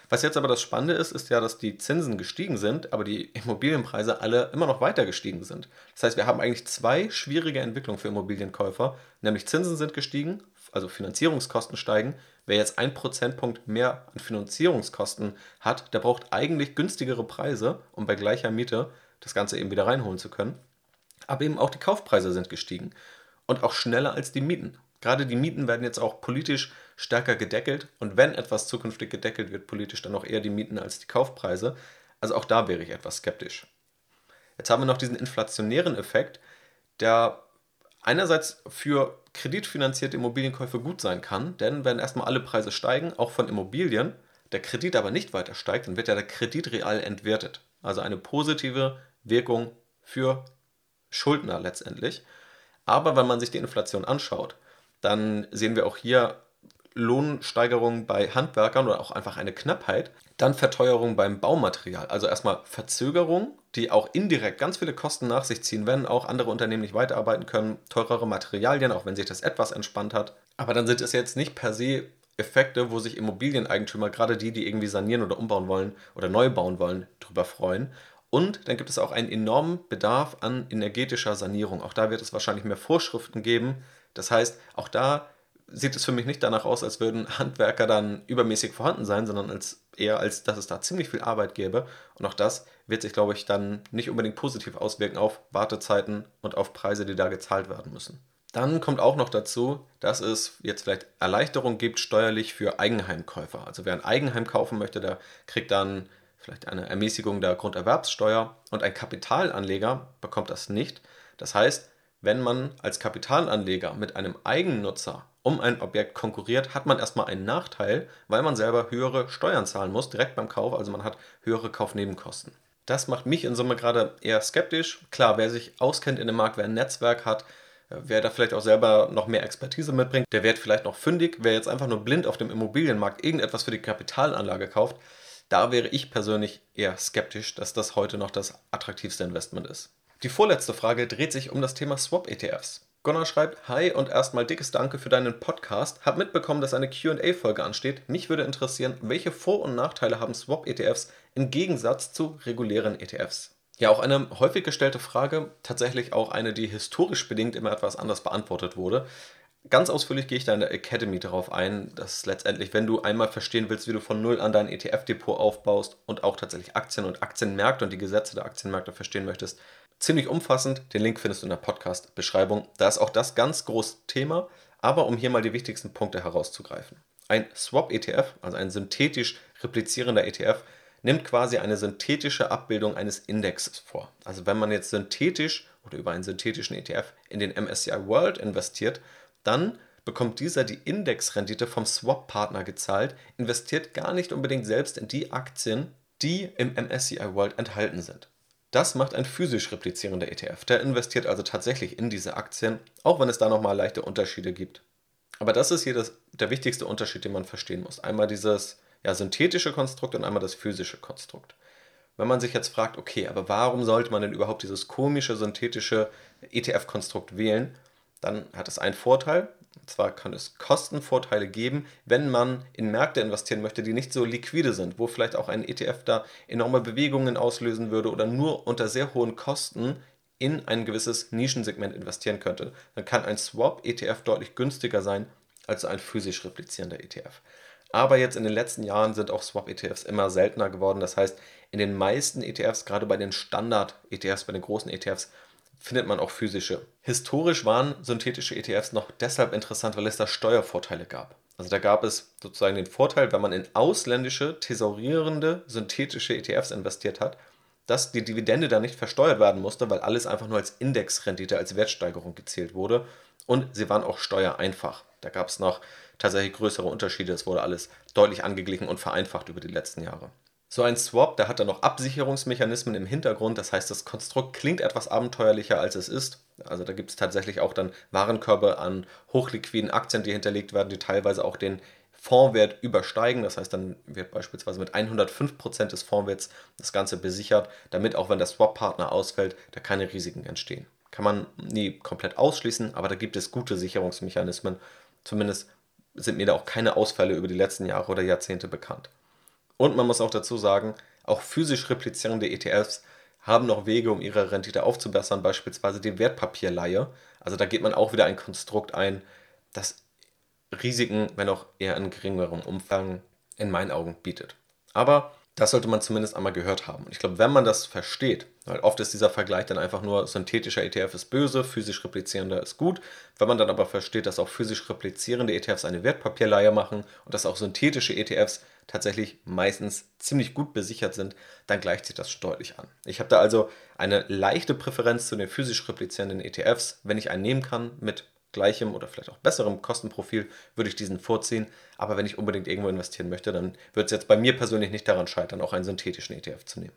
Was jetzt aber das Spannende ist, ist ja, dass die Zinsen gestiegen sind, aber die Immobilienpreise alle immer noch weiter gestiegen sind. Das heißt, wir haben eigentlich zwei schwierige Entwicklungen für Immobilienkäufer, nämlich Zinsen sind gestiegen, also Finanzierungskosten steigen. Wer jetzt ein Prozentpunkt mehr an Finanzierungskosten hat, der braucht eigentlich günstigere Preise, um bei gleicher Miete das Ganze eben wieder reinholen zu können. Aber eben auch die Kaufpreise sind gestiegen und auch schneller als die Mieten. Gerade die Mieten werden jetzt auch politisch stärker gedeckelt und wenn etwas zukünftig gedeckelt wird politisch, dann auch eher die Mieten als die Kaufpreise. Also auch da wäre ich etwas skeptisch. Jetzt haben wir noch diesen inflationären Effekt, der einerseits für kreditfinanzierte Immobilienkäufe gut sein kann, denn wenn erstmal alle Preise steigen, auch von Immobilien, der Kredit aber nicht weiter steigt, dann wird ja der Kredit real entwertet. Also eine positive Wirkung für Schuldner letztendlich. Aber wenn man sich die Inflation anschaut, dann sehen wir auch hier Lohnsteigerung bei Handwerkern oder auch einfach eine Knappheit. Dann Verteuerung beim Baumaterial. Also erstmal Verzögerung, die auch indirekt ganz viele Kosten nach sich ziehen, wenn auch andere Unternehmen nicht weiterarbeiten können. Teurere Materialien, auch wenn sich das etwas entspannt hat. Aber dann sind es jetzt nicht per se Effekte, wo sich Immobilieneigentümer, gerade die, die irgendwie sanieren oder umbauen wollen oder neu bauen wollen, drüber freuen. Und dann gibt es auch einen enormen Bedarf an energetischer Sanierung. Auch da wird es wahrscheinlich mehr Vorschriften geben. Das heißt, auch da sieht es für mich nicht danach aus, als würden Handwerker dann übermäßig vorhanden sein, sondern als eher als dass es da ziemlich viel Arbeit gäbe. Und auch das wird sich, glaube ich, dann nicht unbedingt positiv auswirken auf Wartezeiten und auf Preise, die da gezahlt werden müssen. Dann kommt auch noch dazu, dass es jetzt vielleicht Erleichterung gibt steuerlich für Eigenheimkäufer. Also wer ein Eigenheim kaufen möchte, der kriegt dann vielleicht eine Ermäßigung der Grunderwerbssteuer und ein Kapitalanleger bekommt das nicht. Das heißt, wenn man als Kapitalanleger mit einem Eigennutzer um ein Objekt konkurriert, hat man erstmal einen Nachteil, weil man selber höhere Steuern zahlen muss, direkt beim Kauf, also man hat höhere Kaufnebenkosten. Das macht mich in Summe gerade eher skeptisch. Klar, wer sich auskennt in dem Markt, wer ein Netzwerk hat, äh, wer da vielleicht auch selber noch mehr Expertise mitbringt, der wird vielleicht noch fündig. Wer jetzt einfach nur blind auf dem Immobilienmarkt irgendetwas für die Kapitalanlage kauft, da wäre ich persönlich eher skeptisch, dass das heute noch das attraktivste Investment ist. Die vorletzte Frage dreht sich um das Thema Swap-ETFs. Gunnar schreibt, Hi und erstmal dickes Danke für deinen Podcast. Hab mitbekommen, dass eine QA-Folge ansteht. Mich würde interessieren, welche Vor- und Nachteile haben Swap-ETFs im Gegensatz zu regulären ETFs? Ja, auch eine häufig gestellte Frage, tatsächlich auch eine, die historisch bedingt immer etwas anders beantwortet wurde. Ganz ausführlich gehe ich da in der Academy darauf ein, dass letztendlich, wenn du einmal verstehen willst, wie du von Null an dein ETF-Depot aufbaust und auch tatsächlich Aktien und Aktienmärkte und die Gesetze der Aktienmärkte verstehen möchtest, ziemlich umfassend. Den Link findest du in der Podcast-Beschreibung. Da ist auch das ganz große Thema, aber um hier mal die wichtigsten Punkte herauszugreifen. Ein Swap-ETF, also ein synthetisch replizierender ETF, nimmt quasi eine synthetische Abbildung eines Indexes vor. Also wenn man jetzt synthetisch oder über einen synthetischen ETF in den MSCI World investiert, dann bekommt dieser die Indexrendite vom Swap-Partner gezahlt, investiert gar nicht unbedingt selbst in die Aktien, die im MSCI World enthalten sind. Das macht ein physisch replizierender ETF. Der investiert also tatsächlich in diese Aktien, auch wenn es da nochmal leichte Unterschiede gibt. Aber das ist hier das, der wichtigste Unterschied, den man verstehen muss. Einmal dieses ja, synthetische Konstrukt und einmal das physische Konstrukt. Wenn man sich jetzt fragt, okay, aber warum sollte man denn überhaupt dieses komische synthetische ETF-Konstrukt wählen, dann hat es einen Vorteil, und zwar kann es Kostenvorteile geben, wenn man in Märkte investieren möchte, die nicht so liquide sind, wo vielleicht auch ein ETF da enorme Bewegungen auslösen würde oder nur unter sehr hohen Kosten in ein gewisses Nischensegment investieren könnte, dann kann ein Swap-ETF deutlich günstiger sein als ein physisch replizierender ETF. Aber jetzt in den letzten Jahren sind auch Swap-ETFs immer seltener geworden. Das heißt, in den meisten ETFs, gerade bei den Standard-ETFs, bei den großen ETFs, findet man auch physische. Historisch waren synthetische ETFs noch deshalb interessant, weil es da Steuervorteile gab. Also da gab es sozusagen den Vorteil, wenn man in ausländische, tesorierende, synthetische ETFs investiert hat, dass die Dividende da nicht versteuert werden musste, weil alles einfach nur als Indexrendite, als Wertsteigerung gezählt wurde. Und sie waren auch steuereinfach. Da gab es noch tatsächlich größere Unterschiede. Es wurde alles deutlich angeglichen und vereinfacht über die letzten Jahre. So ein Swap, der hat dann noch Absicherungsmechanismen im Hintergrund. Das heißt, das Konstrukt klingt etwas abenteuerlicher, als es ist. Also da gibt es tatsächlich auch dann Warenkörbe an hochliquiden Aktien, die hinterlegt werden, die teilweise auch den Fondswert übersteigen. Das heißt, dann wird beispielsweise mit 105% des Fondswerts das Ganze besichert, damit auch wenn der Swap-Partner ausfällt, da keine Risiken entstehen. Kann man nie komplett ausschließen, aber da gibt es gute Sicherungsmechanismen. Zumindest sind mir da auch keine Ausfälle über die letzten Jahre oder Jahrzehnte bekannt. Und man muss auch dazu sagen, auch physisch replizierende ETFs haben noch Wege, um ihre Rendite aufzubessern, beispielsweise die Wertpapierleihe. Also da geht man auch wieder ein Konstrukt ein, das Risiken, wenn auch eher in geringerem Umfang, in meinen Augen bietet. Aber das sollte man zumindest einmal gehört haben. Und ich glaube, wenn man das versteht, weil oft ist dieser Vergleich dann einfach nur, synthetischer ETF ist böse, physisch replizierender ist gut. Wenn man dann aber versteht, dass auch physisch replizierende ETFs eine Wertpapierleihe machen und dass auch synthetische ETFs tatsächlich meistens ziemlich gut besichert sind, dann gleicht sich das deutlich an. Ich habe da also eine leichte Präferenz zu den physisch replizierenden ETFs. Wenn ich einen nehmen kann mit gleichem oder vielleicht auch besserem Kostenprofil, würde ich diesen vorziehen. Aber wenn ich unbedingt irgendwo investieren möchte, dann wird es jetzt bei mir persönlich nicht daran scheitern, auch einen synthetischen ETF zu nehmen.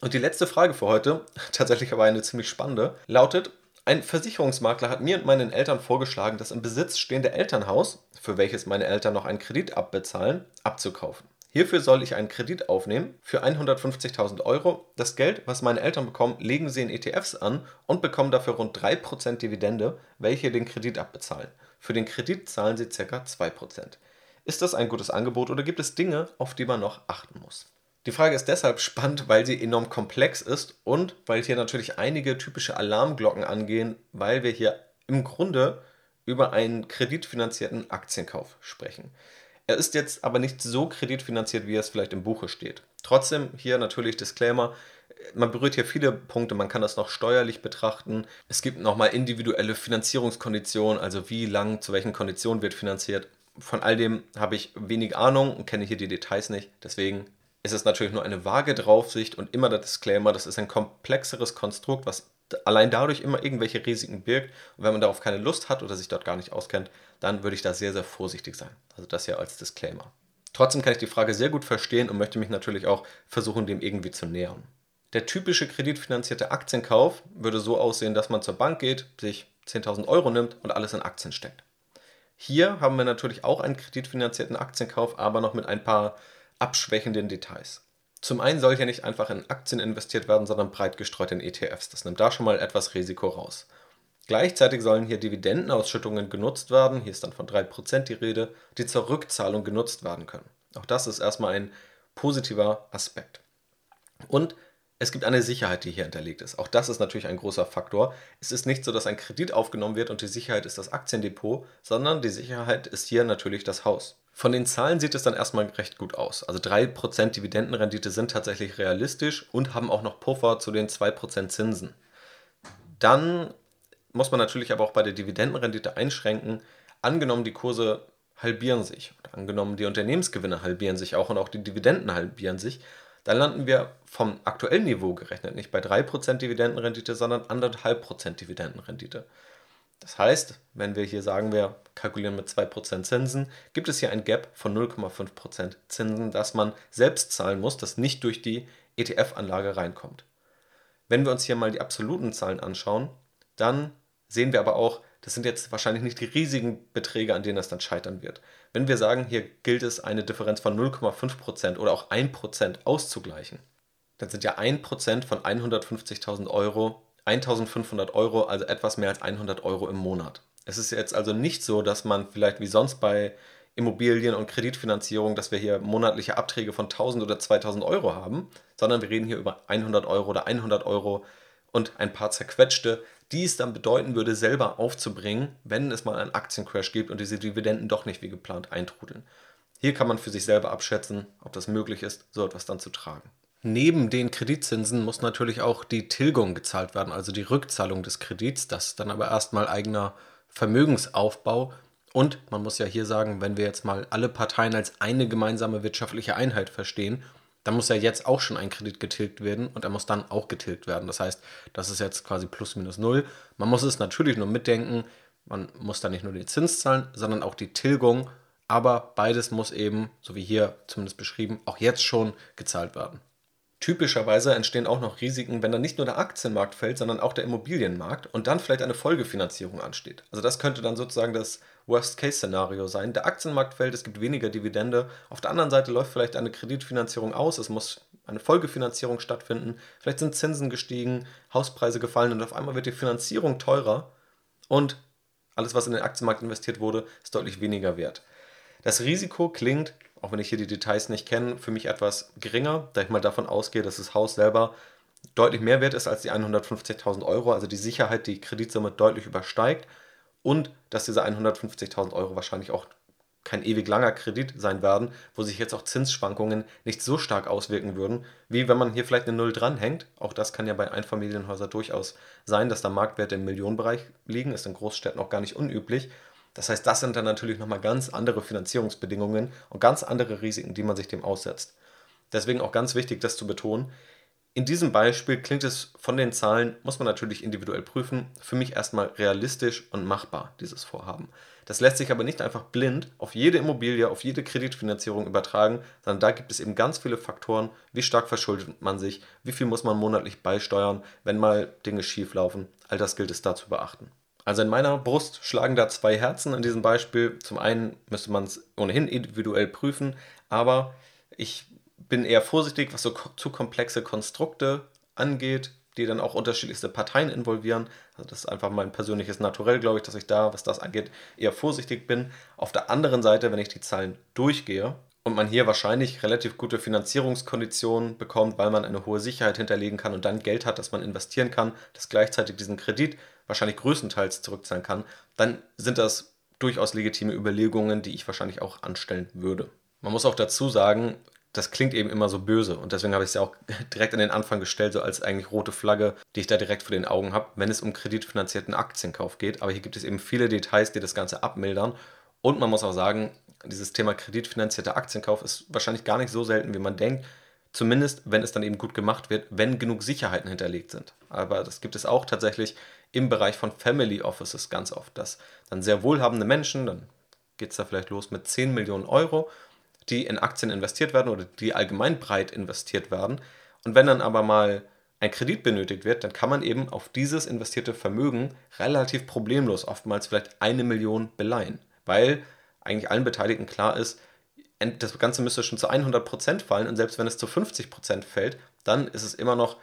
Und die letzte Frage für heute, tatsächlich aber eine ziemlich spannende, lautet, ein Versicherungsmakler hat mir und meinen Eltern vorgeschlagen, das im Besitz stehende Elternhaus, für welches meine Eltern noch einen Kredit abbezahlen, abzukaufen. Hierfür soll ich einen Kredit aufnehmen für 150.000 Euro. Das Geld, was meine Eltern bekommen, legen sie in ETFs an und bekommen dafür rund 3% Dividende, welche den Kredit abbezahlen. Für den Kredit zahlen sie ca. 2%. Ist das ein gutes Angebot oder gibt es Dinge, auf die man noch achten muss? Die Frage ist deshalb spannend, weil sie enorm komplex ist und weil hier natürlich einige typische Alarmglocken angehen, weil wir hier im Grunde über einen kreditfinanzierten Aktienkauf sprechen. Er ist jetzt aber nicht so kreditfinanziert, wie es vielleicht im Buche steht. Trotzdem hier natürlich Disclaimer, man berührt hier viele Punkte, man kann das noch steuerlich betrachten. Es gibt nochmal individuelle Finanzierungskonditionen, also wie lang, zu welchen Konditionen wird finanziert. Von all dem habe ich wenig Ahnung und kenne hier die Details nicht. Deswegen ist es natürlich nur eine vage Draufsicht und immer der Disclaimer, das ist ein komplexeres Konstrukt, was allein dadurch immer irgendwelche Risiken birgt. Und wenn man darauf keine Lust hat oder sich dort gar nicht auskennt, dann würde ich da sehr, sehr vorsichtig sein. Also das ja als Disclaimer. Trotzdem kann ich die Frage sehr gut verstehen und möchte mich natürlich auch versuchen, dem irgendwie zu nähern. Der typische kreditfinanzierte Aktienkauf würde so aussehen, dass man zur Bank geht, sich 10.000 Euro nimmt und alles in Aktien steckt. Hier haben wir natürlich auch einen kreditfinanzierten Aktienkauf, aber noch mit ein paar abschwächenden Details. Zum einen soll hier nicht einfach in Aktien investiert werden, sondern breit gestreut in ETFs. Das nimmt da schon mal etwas Risiko raus. Gleichzeitig sollen hier Dividendenausschüttungen genutzt werden, hier ist dann von 3% die Rede, die zur Rückzahlung genutzt werden können. Auch das ist erstmal ein positiver Aspekt. Und es gibt eine Sicherheit, die hier hinterlegt ist. Auch das ist natürlich ein großer Faktor. Es ist nicht so, dass ein Kredit aufgenommen wird und die Sicherheit ist das Aktiendepot, sondern die Sicherheit ist hier natürlich das Haus. Von den Zahlen sieht es dann erstmal recht gut aus. Also 3% Dividendenrendite sind tatsächlich realistisch und haben auch noch Puffer zu den 2% Zinsen. Dann muss man natürlich aber auch bei der Dividendenrendite einschränken. Angenommen, die Kurse halbieren sich, oder angenommen, die Unternehmensgewinne halbieren sich auch und auch die Dividenden halbieren sich, dann landen wir vom aktuellen Niveau gerechnet nicht bei 3% Dividendenrendite, sondern 1,5% Dividendenrendite. Das heißt, wenn wir hier sagen, wir kalkulieren mit 2% Zinsen, gibt es hier ein Gap von 0,5% Zinsen, das man selbst zahlen muss, das nicht durch die ETF-Anlage reinkommt. Wenn wir uns hier mal die absoluten Zahlen anschauen, dann sehen wir aber auch, das sind jetzt wahrscheinlich nicht die riesigen Beträge, an denen das dann scheitern wird. Wenn wir sagen, hier gilt es, eine Differenz von 0,5% oder auch 1% auszugleichen, dann sind ja 1% von 150.000 Euro 1500 Euro, also etwas mehr als 100 Euro im Monat. Es ist jetzt also nicht so, dass man vielleicht wie sonst bei Immobilien und Kreditfinanzierung, dass wir hier monatliche Abträge von 1000 oder 2000 Euro haben, sondern wir reden hier über 100 Euro oder 100 Euro und ein paar zerquetschte, die es dann bedeuten würde, selber aufzubringen, wenn es mal einen Aktiencrash gibt und diese Dividenden doch nicht wie geplant eintrudeln. Hier kann man für sich selber abschätzen, ob das möglich ist, so etwas dann zu tragen. Neben den Kreditzinsen muss natürlich auch die Tilgung gezahlt werden, also die Rückzahlung des Kredits. Das ist dann aber erstmal eigener Vermögensaufbau. Und man muss ja hier sagen, wenn wir jetzt mal alle Parteien als eine gemeinsame wirtschaftliche Einheit verstehen, dann muss ja jetzt auch schon ein Kredit getilgt werden und er muss dann auch getilgt werden. Das heißt, das ist jetzt quasi plus minus null. Man muss es natürlich nur mitdenken. Man muss da nicht nur den Zins zahlen, sondern auch die Tilgung. Aber beides muss eben, so wie hier zumindest beschrieben, auch jetzt schon gezahlt werden. Typischerweise entstehen auch noch Risiken, wenn dann nicht nur der Aktienmarkt fällt, sondern auch der Immobilienmarkt und dann vielleicht eine Folgefinanzierung ansteht. Also das könnte dann sozusagen das Worst-Case-Szenario sein. Der Aktienmarkt fällt, es gibt weniger Dividende. Auf der anderen Seite läuft vielleicht eine Kreditfinanzierung aus, es muss eine Folgefinanzierung stattfinden. Vielleicht sind Zinsen gestiegen, Hauspreise gefallen und auf einmal wird die Finanzierung teurer und alles, was in den Aktienmarkt investiert wurde, ist deutlich weniger wert. Das Risiko klingt auch wenn ich hier die Details nicht kenne, für mich etwas geringer, da ich mal davon ausgehe, dass das Haus selber deutlich mehr wert ist als die 150.000 Euro, also die Sicherheit, die Kreditsumme deutlich übersteigt und dass diese 150.000 Euro wahrscheinlich auch kein ewig langer Kredit sein werden, wo sich jetzt auch Zinsschwankungen nicht so stark auswirken würden, wie wenn man hier vielleicht eine Null dranhängt. Auch das kann ja bei Einfamilienhäusern durchaus sein, dass da Marktwerte im Millionenbereich liegen, ist in Großstädten auch gar nicht unüblich. Das heißt, das sind dann natürlich nochmal ganz andere Finanzierungsbedingungen und ganz andere Risiken, die man sich dem aussetzt. Deswegen auch ganz wichtig, das zu betonen. In diesem Beispiel klingt es von den Zahlen, muss man natürlich individuell prüfen, für mich erstmal realistisch und machbar, dieses Vorhaben. Das lässt sich aber nicht einfach blind auf jede Immobilie, auf jede Kreditfinanzierung übertragen, sondern da gibt es eben ganz viele Faktoren, wie stark verschuldet man sich, wie viel muss man monatlich beisteuern, wenn mal Dinge schief laufen. All das gilt es da zu beachten. Also in meiner Brust schlagen da zwei Herzen in diesem Beispiel. Zum einen müsste man es ohnehin individuell prüfen, aber ich bin eher vorsichtig, was so zu komplexe Konstrukte angeht, die dann auch unterschiedlichste Parteien involvieren. Also das ist einfach mein persönliches Naturell, glaube ich, dass ich da, was das angeht, eher vorsichtig bin. Auf der anderen Seite, wenn ich die Zahlen durchgehe und man hier wahrscheinlich relativ gute Finanzierungskonditionen bekommt, weil man eine hohe Sicherheit hinterlegen kann und dann Geld hat, das man investieren kann, das gleichzeitig diesen Kredit wahrscheinlich größtenteils zurückzahlen kann, dann sind das durchaus legitime Überlegungen, die ich wahrscheinlich auch anstellen würde. Man muss auch dazu sagen, das klingt eben immer so böse und deswegen habe ich es ja auch direkt an den Anfang gestellt, so als eigentlich rote Flagge, die ich da direkt vor den Augen habe, wenn es um kreditfinanzierten Aktienkauf geht. Aber hier gibt es eben viele Details, die das Ganze abmildern und man muss auch sagen, dieses Thema kreditfinanzierter Aktienkauf ist wahrscheinlich gar nicht so selten, wie man denkt. Zumindest, wenn es dann eben gut gemacht wird, wenn genug Sicherheiten hinterlegt sind. Aber das gibt es auch tatsächlich im Bereich von Family Offices ganz oft, dass dann sehr wohlhabende Menschen, dann geht es da vielleicht los mit 10 Millionen Euro, die in Aktien investiert werden oder die allgemein breit investiert werden. Und wenn dann aber mal ein Kredit benötigt wird, dann kann man eben auf dieses investierte Vermögen relativ problemlos oftmals vielleicht eine Million beleihen, weil eigentlich allen Beteiligten klar ist, das Ganze müsste schon zu 100% fallen und selbst wenn es zu 50% fällt, dann ist es immer noch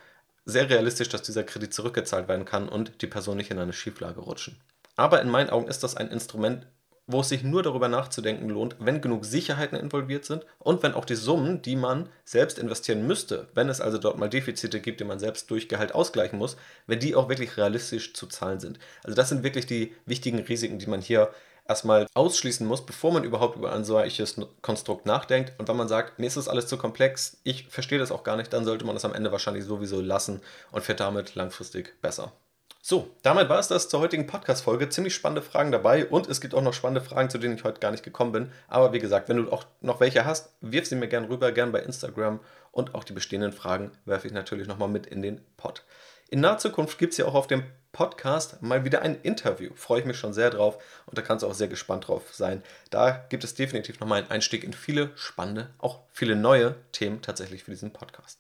sehr realistisch, dass dieser Kredit zurückgezahlt werden kann und die Person nicht in eine Schieflage rutschen. Aber in meinen Augen ist das ein Instrument, wo es sich nur darüber nachzudenken lohnt, wenn genug Sicherheiten involviert sind und wenn auch die Summen, die man selbst investieren müsste, wenn es also dort mal Defizite gibt, die man selbst durch Gehalt ausgleichen muss, wenn die auch wirklich realistisch zu zahlen sind. Also das sind wirklich die wichtigen Risiken, die man hier erstmal ausschließen muss, bevor man überhaupt über ein solches Konstrukt nachdenkt. Und wenn man sagt, mir ist das alles zu komplex, ich verstehe das auch gar nicht, dann sollte man das am Ende wahrscheinlich sowieso lassen und fährt damit langfristig besser. So, damit war es das zur heutigen Podcast-Folge. Ziemlich spannende Fragen dabei und es gibt auch noch spannende Fragen, zu denen ich heute gar nicht gekommen bin. Aber wie gesagt, wenn du auch noch welche hast, wirf sie mir gerne rüber, gerne bei Instagram und auch die bestehenden Fragen werfe ich natürlich nochmal mit in den Pod. In naher Zukunft gibt es ja auch auf dem Podcast mal wieder ein Interview. Freue ich mich schon sehr drauf und da kannst du auch sehr gespannt drauf sein. Da gibt es definitiv nochmal einen Einstieg in viele spannende, auch viele neue Themen tatsächlich für diesen Podcast.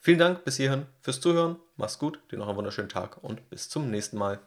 Vielen Dank bis hierhin fürs Zuhören. Mach's gut, dir noch einen wunderschönen Tag und bis zum nächsten Mal.